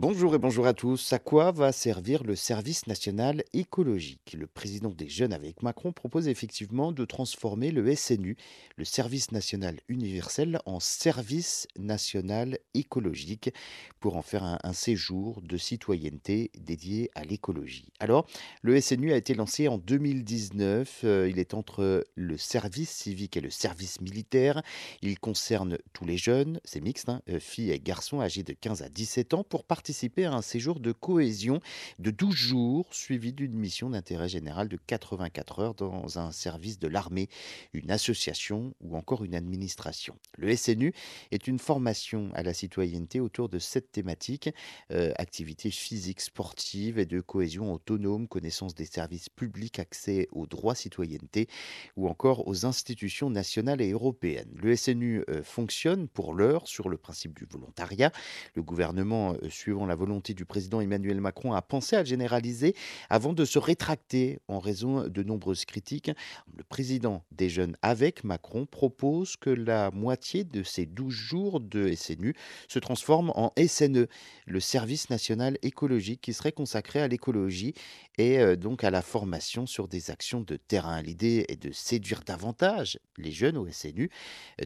Bonjour et bonjour à tous. À quoi va servir le service national écologique? Le président des Jeunes avec Macron propose effectivement de transformer le SNU, le service national universel, en service national écologique pour en faire un, séjour de citoyenneté dédié à l'écologie. Alors, le SNU a été lancé en 2019. euh, il est entre le service civique et le service militaire. Il concerne tous les jeunes, c'est mixte, hein, euh, filles et garçons âgés de 15 à 17 ans, pour participer à un séjour de cohésion de 12 jours, suivi d'une mission d'intérêt général de 84 heures dans un service de l'armée, une association ou encore une administration. Le SNU est une formation à la citoyenneté autour de sept thématiques euh, activités physiques, sportives et de cohésion autonome, connaissance des services publics, accès aux droits citoyenneté ou encore aux institutions nationales et européennes. Le SNU euh, fonctionne pour l'heure sur le principe du volontariat. Le gouvernement, euh, la volonté du président Emmanuel Macron, a pensé à généraliser avant de se rétracter en raison de nombreuses critiques. Le président des jeunes avec Macron propose que la moitié de ces 12 jours de SNU se transforme en SNE, le service national écologique qui serait consacré à l'écologie et euh, donc à la formation sur des actions de terrain. L'idée est de séduire davantage les jeunes au SNU.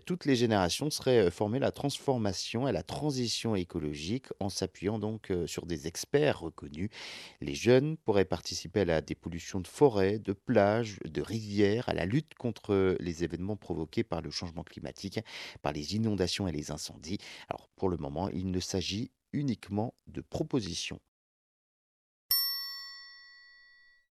Toutes les générations seraient euh, formées à la transformation et à la transition écologique en s'appuyant donc euh, sur des experts reconnus. Les jeunes pourraient participer à la dépollution de forêts, de plages, de rivières, à la lutte contre les événements provoqués par le changement climatique, par les inondations et les incendies. Alors pour le moment, il ne s'agit uniquement de propositions.